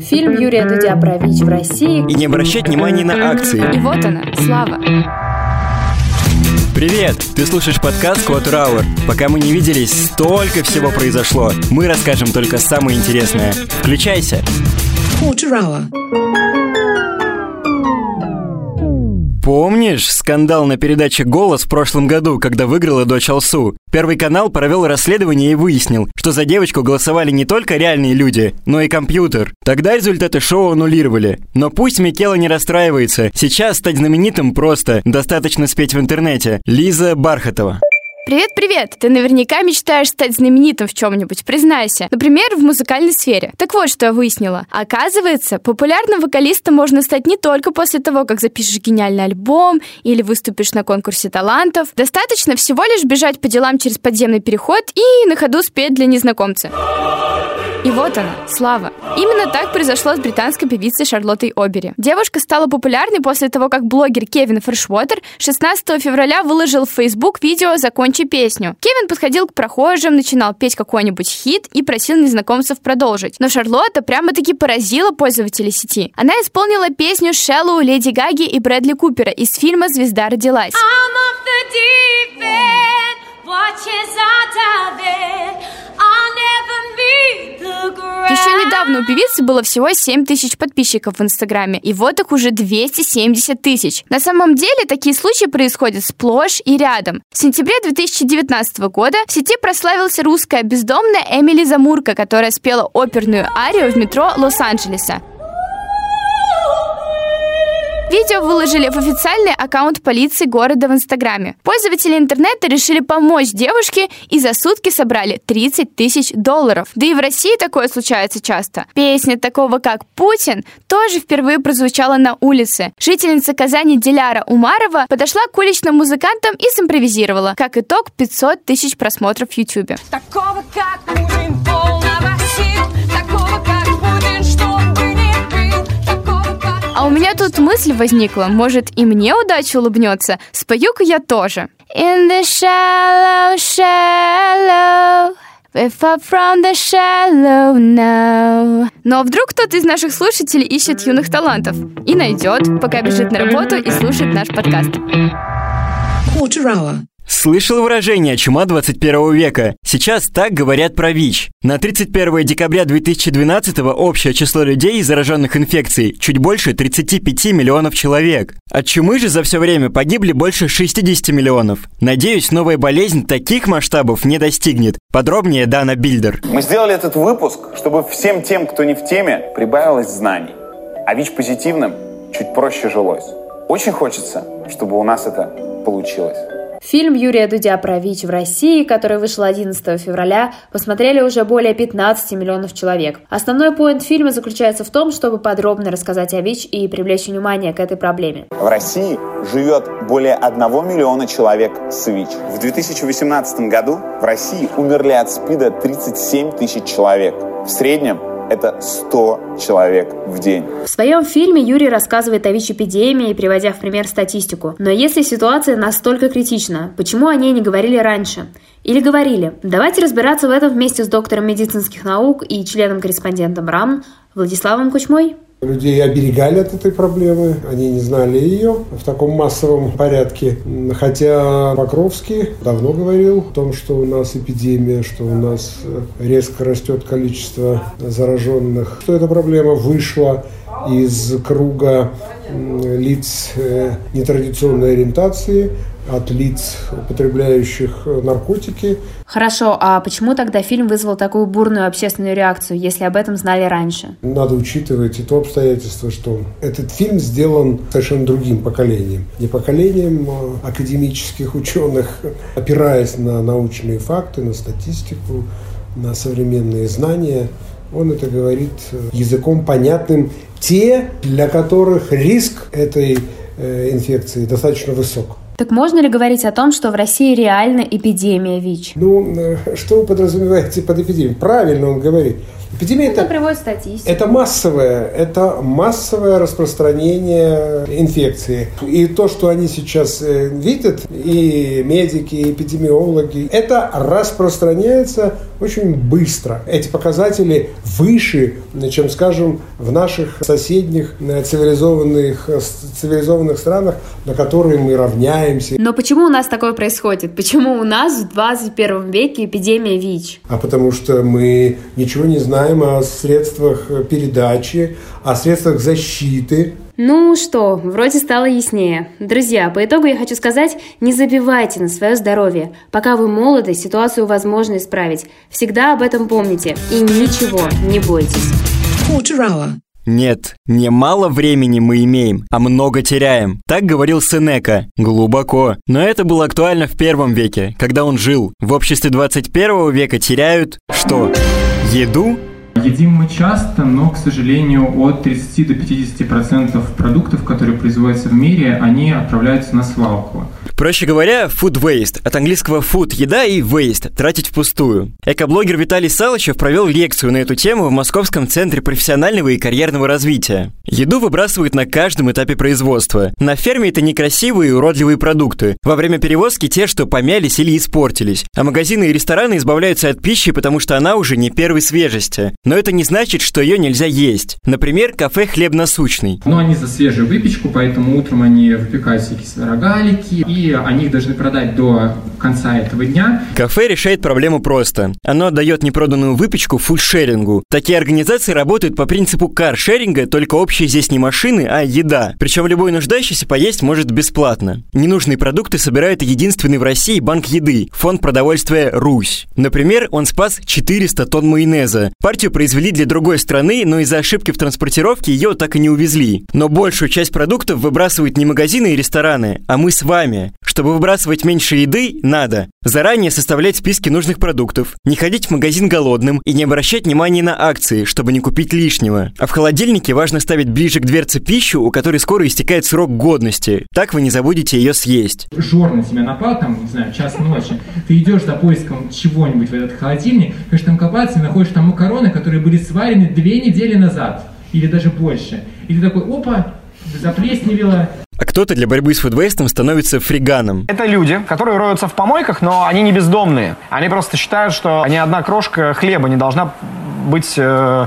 Фильм Юрия Дудя про ВИЧ в России. И не обращать внимания на акции. И вот она, слава. Привет! Ты слушаешь подкаст Quarter Hour. Пока мы не виделись, столько всего произошло. Мы расскажем только самое интересное. Включайся! Quarter Hour. Помнишь скандал на передаче «Голос» в прошлом году, когда выиграла дочь Алсу? Первый канал провел расследование и выяснил, что за девочку голосовали не только реальные люди, но и компьютер. Тогда результаты шоу аннулировали. Но пусть Микела не расстраивается. Сейчас стать знаменитым просто. Достаточно спеть в интернете. Лиза Бархатова. Привет-привет! Ты наверняка мечтаешь стать знаменитым в чем-нибудь, признайся. Например, в музыкальной сфере. Так вот, что я выяснила. Оказывается, популярным вокалистом можно стать не только после того, как запишешь гениальный альбом или выступишь на конкурсе талантов. Достаточно всего лишь бежать по делам через подземный переход и на ходу спеть для незнакомца. Вот она, слава. Именно так произошло с британской певицей Шарлоттой Обери. Девушка стала популярной после того, как блогер Кевин Фрешвотер 16 февраля выложил в Facebook видео «Закончи песню». Кевин подходил к прохожим, начинал петь какой-нибудь хит и просил незнакомцев продолжить. Но Шарлотта прямо-таки поразила пользователей сети. Она исполнила песню Шеллоу, Леди Гаги и Брэдли Купера из фильма «Звезда родилась». Еще недавно у певицы было всего 7 тысяч подписчиков в Инстаграме, и вот их уже 270 тысяч. На самом деле такие случаи происходят сплошь и рядом. В сентябре 2019 года в сети прославился русская бездомная Эмили Замурка, которая спела оперную арию в метро Лос-Анджелеса. Видео выложили в официальный аккаунт полиции города в Инстаграме. Пользователи интернета решили помочь девушке и за сутки собрали 30 тысяч долларов. Да и в России такое случается часто. Песня такого как «Путин» тоже впервые прозвучала на улице. Жительница Казани Диляра Умарова подошла к уличным музыкантам и симпровизировала. Как итог, 500 тысяч просмотров в YouTube. Такого как Путин полного меня тут мысль возникла, может и мне удача улыбнется. Спою-ка я тоже. In the shallow, shallow We're far from the shallow now. Ну а вдруг кто-то из наших слушателей ищет юных талантов и найдет, пока бежит на работу и слушает наш подкаст. Quarter hour. Слышал выражение «чума 21 века». Сейчас так говорят про ВИЧ. На 31 декабря 2012 общее число людей, зараженных инфекцией, чуть больше 35 миллионов человек. От чумы же за все время погибли больше 60 миллионов. Надеюсь, новая болезнь таких масштабов не достигнет. Подробнее Дана Бильдер. Мы сделали этот выпуск, чтобы всем тем, кто не в теме, прибавилось знаний. А ВИЧ-позитивным чуть проще жилось. Очень хочется, чтобы у нас это получилось. Фильм Юрия Дудя про ВИЧ в России, который вышел 11 февраля, посмотрели уже более 15 миллионов человек. Основной поинт фильма заключается в том, чтобы подробно рассказать о ВИЧ и привлечь внимание к этой проблеме. В России живет более 1 миллиона человек с ВИЧ. В 2018 году в России умерли от СПИДа 37 тысяч человек. В среднем это 100 человек в день. В своем фильме Юрий рассказывает о ВИЧ-эпидемии, приводя в пример статистику. Но если ситуация настолько критична, почему о ней не говорили раньше? Или говорили? Давайте разбираться в этом вместе с доктором медицинских наук и членом-корреспондентом РАМ Владиславом Кучмой. Людей оберегали от этой проблемы, они не знали ее в таком массовом порядке. Хотя Покровский давно говорил о том, что у нас эпидемия, что у нас резко растет количество зараженных, что эта проблема вышла из круга лиц э, нетрадиционной ориентации, от лиц, употребляющих наркотики. Хорошо, а почему тогда фильм вызвал такую бурную общественную реакцию, если об этом знали раньше? Надо учитывать и то обстоятельство, что этот фильм сделан совершенно другим поколением. Не поколением а академических ученых, опираясь на научные факты, на статистику, на современные знания. Он это говорит языком понятным те, для которых риск этой э, инфекции достаточно высок. Так можно ли говорить о том, что в России реально эпидемия ВИЧ? Ну, э, что вы подразумеваете под эпидемией? Правильно он говорит. Эпидемия это, это приводит статистику. Это массовое, это массовое распространение инфекции. И то, что они сейчас э, видят, и медики, и эпидемиологи, это распространяется очень быстро. Эти показатели выше, чем, скажем, в наших соседних э, цивилизованных, э, цивилизованных странах, на которые мы равняемся. Но почему у нас такое происходит? Почему у нас в 21 веке эпидемия ВИЧ? А потому что мы ничего не знаем о средствах передачи, о средствах защиты, ну что, вроде стало яснее. Друзья, по итогу я хочу сказать, не забивайте на свое здоровье. Пока вы молоды, ситуацию возможно исправить. Всегда об этом помните и ничего не бойтесь. Нет, не мало времени мы имеем, а много теряем. Так говорил Сенека. Глубоко. Но это было актуально в первом веке, когда он жил. В обществе 21 века теряют что? Еду Едим мы часто, но, к сожалению, от 30 до 50 процентов продуктов, которые производятся в мире, они отправляются на свалку. Проще говоря, food waste. От английского food – еда и waste – тратить впустую. Экоблогер Виталий Салычев провел лекцию на эту тему в Московском центре профессионального и карьерного развития. Еду выбрасывают на каждом этапе производства. На ферме это некрасивые и уродливые продукты. Во время перевозки те, что помялись или испортились. А магазины и рестораны избавляются от пищи, потому что она уже не первой свежести. Но это не значит, что ее нельзя есть. Например, кафе «Хлеб насущный». Но они за свежую выпечку, поэтому утром они выпекают всякие рогалики и они их должны продать до конца этого дня. Кафе решает проблему просто. Оно отдает непроданную выпечку фудшерингу. Такие организации работают по принципу каршеринга, только общие здесь не машины, а еда. Причем любой нуждающийся поесть может бесплатно. Ненужные продукты собирает единственный в России банк еды – фонд продовольствия «Русь». Например, он спас 400 тонн майонеза. Партию произвели для другой страны, но из-за ошибки в транспортировке ее так и не увезли. Но большую часть продуктов выбрасывают не магазины и рестораны, а мы с вами. Чтобы выбрасывать меньше еды, надо заранее составлять списки нужных продуктов, не ходить в магазин голодным и не обращать внимания на акции, чтобы не купить лишнего. А в холодильнике важно ставить ближе к дверце пищу, у которой скоро истекает срок годности. Так вы не забудете ее съесть. Жор на тебя напал, там, не знаю, час ночи. Ты идешь за поиском чего-нибудь в этот холодильник, хочешь там копаться и находишь там макароны, которые были сварены две недели назад. Или даже больше. И ты такой, опа, заплесневело, а кто-то для борьбы с фудвейстом становится фриганом. Это люди, которые роются в помойках, но они не бездомные. Они просто считают, что ни одна крошка хлеба не должна быть э,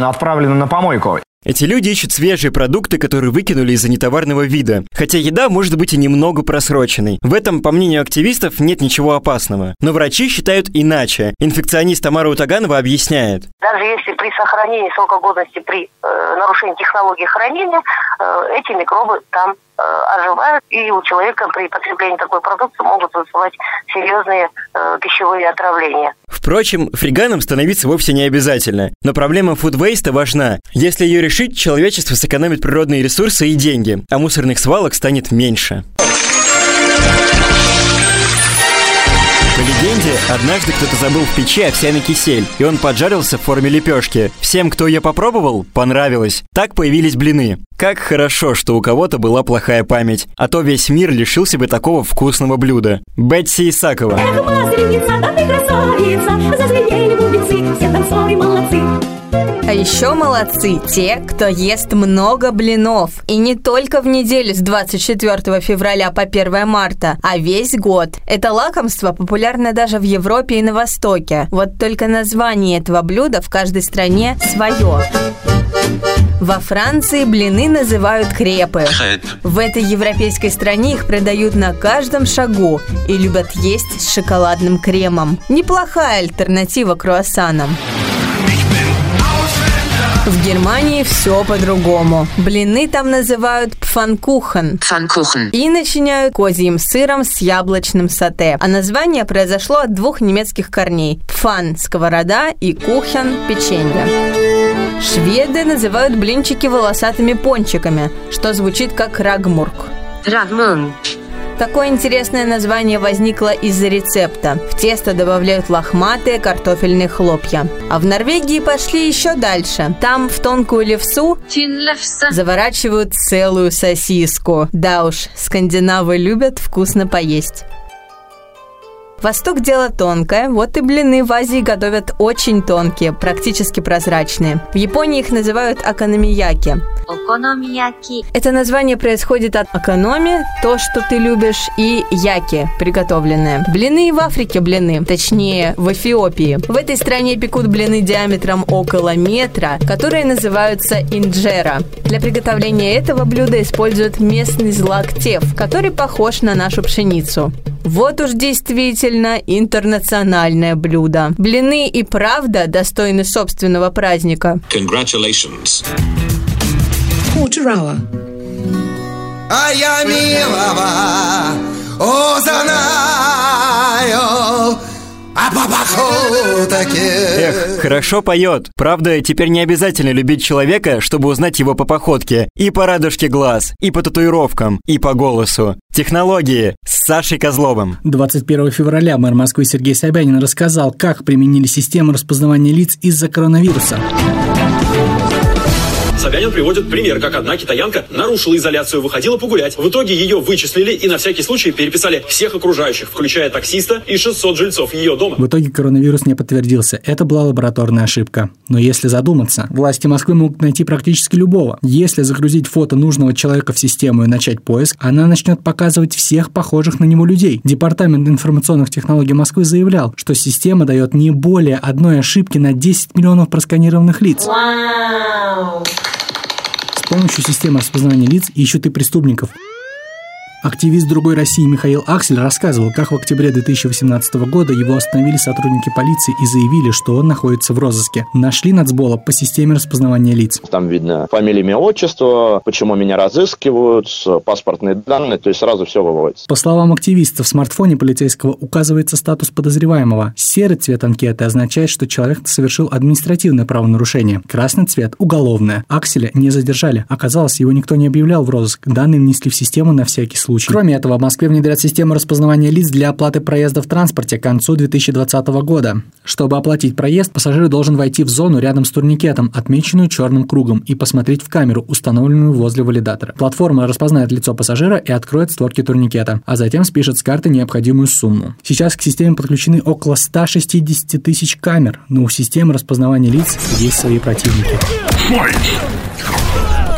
отправлена на помойку. Эти люди ищут свежие продукты, которые выкинули из-за нетоварного вида. Хотя еда может быть и немного просроченной. В этом, по мнению активистов, нет ничего опасного. Но врачи считают иначе. Инфекционист Тамара Утаганова объясняет. Даже если при сохранении срока годности, при э, нарушении технологии хранения, э, эти микробы там оживают, и у человека при потреблении такой продукции могут вызывать серьезные э, пищевые отравления. Впрочем, фриганом становиться вовсе не обязательно. Но проблема фудвейста важна. Если ее решить, человечество сэкономит природные ресурсы и деньги, а мусорных свалок станет меньше. По легенде, однажды кто-то забыл в печи овсяный кисель, и он поджарился в форме лепешки. Всем, кто ее попробовал, понравилось. Так появились блины. Как хорошо, что у кого-то была плохая память, а то весь мир лишился бы такого вкусного блюда. Бетси Исакова. Эх, еще молодцы те, кто ест много блинов. И не только в неделю с 24 февраля по 1 марта, а весь год. Это лакомство популярно даже в Европе и на Востоке. Вот только название этого блюда в каждой стране свое. Во Франции блины называют крепы. В этой европейской стране их продают на каждом шагу и любят есть с шоколадным кремом. Неплохая альтернатива круассанам. В Германии все по-другому. Блины там называют пфанкухен. Пфанкухен. И начиняют козьим сыром с яблочным сате. А название произошло от двух немецких корней. Пфан – сковорода и кухен – печенье. Шведы называют блинчики волосатыми пончиками, что звучит как рагмурк. Рагмурк. Такое интересное название возникло из-за рецепта. В тесто добавляют лохматые картофельные хлопья. А в Норвегии пошли еще дальше. Там в тонкую левсу заворачивают целую сосиску. Да уж, скандинавы любят вкусно поесть. Восток дело тонкое, вот и блины в Азии готовят очень тонкие, практически прозрачные. В Японии их называют акономияки. Это название происходит от акономи, то, что ты любишь, и яки, приготовленные. Блины в Африке блины, точнее, в Эфиопии. В этой стране пекут блины диаметром около метра, которые называются инджера. Для приготовления этого блюда используют местный злак теф, который похож на нашу пшеницу. Вот уж действительно интернациональное блюдо. Блины и правда достойны собственного праздника. Congratulations. Quarter hour. А я милого узнаю Эх, хорошо поет. Правда, теперь не обязательно любить человека, чтобы узнать его по походке. И по радужке глаз, и по татуировкам, и по голосу. Технологии с Сашей Козловым. 21 февраля мэр Москвы Сергей Собянин рассказал, как применили систему распознавания лиц из-за коронавируса. Собянин приводит пример, как одна китаянка нарушила изоляцию, выходила погулять. В итоге ее вычислили и на всякий случай переписали всех окружающих, включая таксиста и 600 жильцов ее дома. В итоге коронавирус не подтвердился. Это была лабораторная ошибка. Но если задуматься, власти Москвы могут найти практически любого. Если загрузить фото нужного человека в систему и начать поиск, она начнет показывать всех похожих на него людей. Департамент информационных технологий Москвы заявлял, что система дает не более одной ошибки на 10 миллионов просканированных лиц. Wow. С помощью системы распознавания лиц ищут и преступников. Активист другой России Михаил Аксель рассказывал, как в октябре 2018 года его остановили сотрудники полиции и заявили, что он находится в розыске. Нашли нацбола по системе распознавания лиц. Там видно фамилия, имя, отчество, почему меня разыскивают, паспортные данные, то есть сразу все выводится. По словам активиста, в смартфоне полицейского указывается статус подозреваемого. Серый цвет анкеты означает, что человек совершил административное правонарушение. Красный цвет – уголовное. Акселя не задержали. Оказалось, его никто не объявлял в розыск. Данные внесли в систему на всякий случай случай. Кроме этого, в Москве внедрят систему распознавания лиц для оплаты проезда в транспорте к концу 2020 года. Чтобы оплатить проезд, пассажир должен войти в зону рядом с турникетом, отмеченную черным кругом, и посмотреть в камеру, установленную возле валидатора. Платформа распознает лицо пассажира и откроет створки турникета, а затем спишет с карты необходимую сумму. Сейчас к системе подключены около 160 тысяч камер, но у системы распознавания лиц есть свои противники.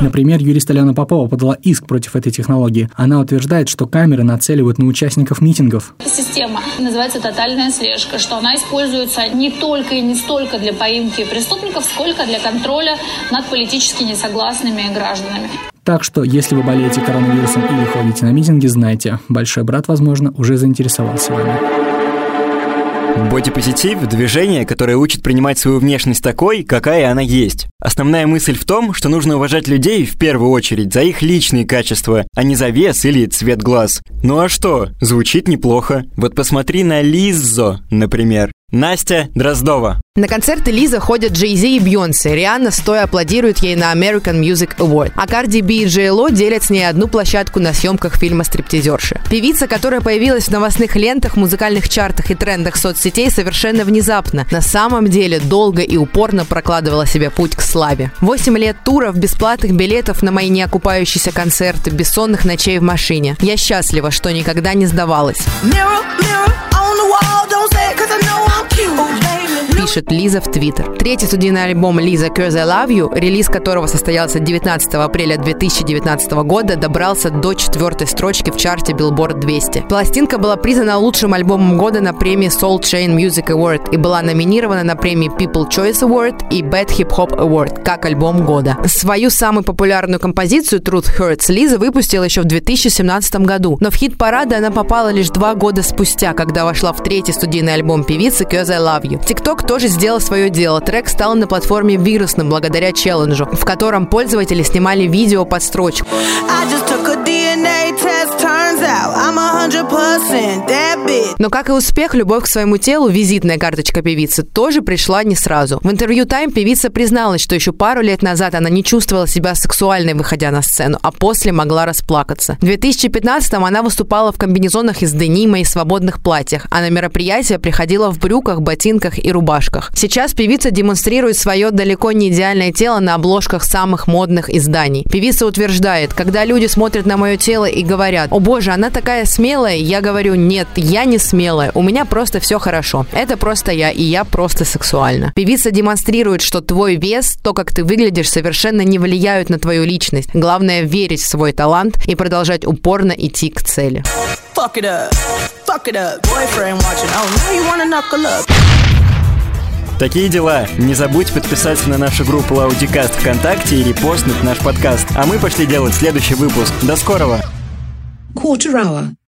Например, юрист Алена Попова подала иск против этой технологии. Она утверждает, что камеры нацеливают на участников митингов. Система называется тотальная слежка, что она используется не только и не столько для поимки преступников, сколько для контроля над политически несогласными гражданами. Так что, если вы болеете коронавирусом или ходите на митинги, знайте, большой брат, возможно, уже заинтересовался вами. Бодипозитив – движение, которое учит принимать свою внешность такой, какая она есть. Основная мысль в том, что нужно уважать людей в первую очередь за их личные качества, а не за вес или цвет глаз. Ну а что, звучит неплохо. Вот посмотри на Лиззо, например. Настя Дроздова. На концерты Лиза ходят Джей Зи и Бьонсе. Рианна стоя аплодирует ей на American Music Award. А Карди Би и Джей Ло делят с ней одну площадку на съемках фильма «Стриптизерши». Певица, которая появилась в новостных лентах, музыкальных чартах и трендах соцсетей совершенно внезапно, на самом деле долго и упорно прокладывала себе путь к славе. Восемь лет туров, бесплатных билетов на мои неокупающиеся концерты, бессонных ночей в машине. Я счастлива, что никогда не сдавалась. Mirror, mirror пишет Лиза в Твиттер. Третий студийный альбом Лиза Cause I Love You, релиз которого состоялся 19 апреля 2019 года, добрался до четвертой строчки в чарте Billboard 200. Пластинка была признана лучшим альбомом года на премии Soul Chain Music Award и была номинирована на премии People Choice Award и Bad Hip Hop Award как альбом года. Свою самую популярную композицию Truth Hurts Лиза выпустила еще в 2017 году, но в хит-парады она попала лишь два года спустя, когда вошла в третий студийный альбом певицы Cause I Love You. TikTok тоже сделал свое дело. Трек стал на платформе вирусным благодаря челленджу, в котором пользователи снимали видео под строчку. Но как и успех, любовь к своему телу, визитная карточка певицы, тоже пришла не сразу. В интервью Time певица призналась, что еще пару лет назад она не чувствовала себя сексуальной, выходя на сцену, а после могла расплакаться. В 2015-м она выступала в комбинезонах из денима и свободных платьях, а на мероприятия приходила в брюках, ботинках и рубашках. Сейчас певица демонстрирует свое далеко не идеальное тело на обложках самых модных изданий. Певица утверждает, когда люди смотрят на мое тело и говорят, о боже, она такая смелая, я говорю, нет, я не смелая, у меня просто все хорошо. Это просто я, и я просто сексуальна. Певица демонстрирует, что твой вес, то, как ты выглядишь, совершенно не влияют на твою личность. Главное верить в свой талант и продолжать упорно идти к цели. Fuck it up. Fuck it up. Boyfriend watching. Oh, now you wanna knuckle up. Такие дела. Не забудь подписаться на нашу группу Лаудикаст ВКонтакте и репостнуть наш подкаст. А мы пошли делать следующий выпуск. До скорого! Quarter hour.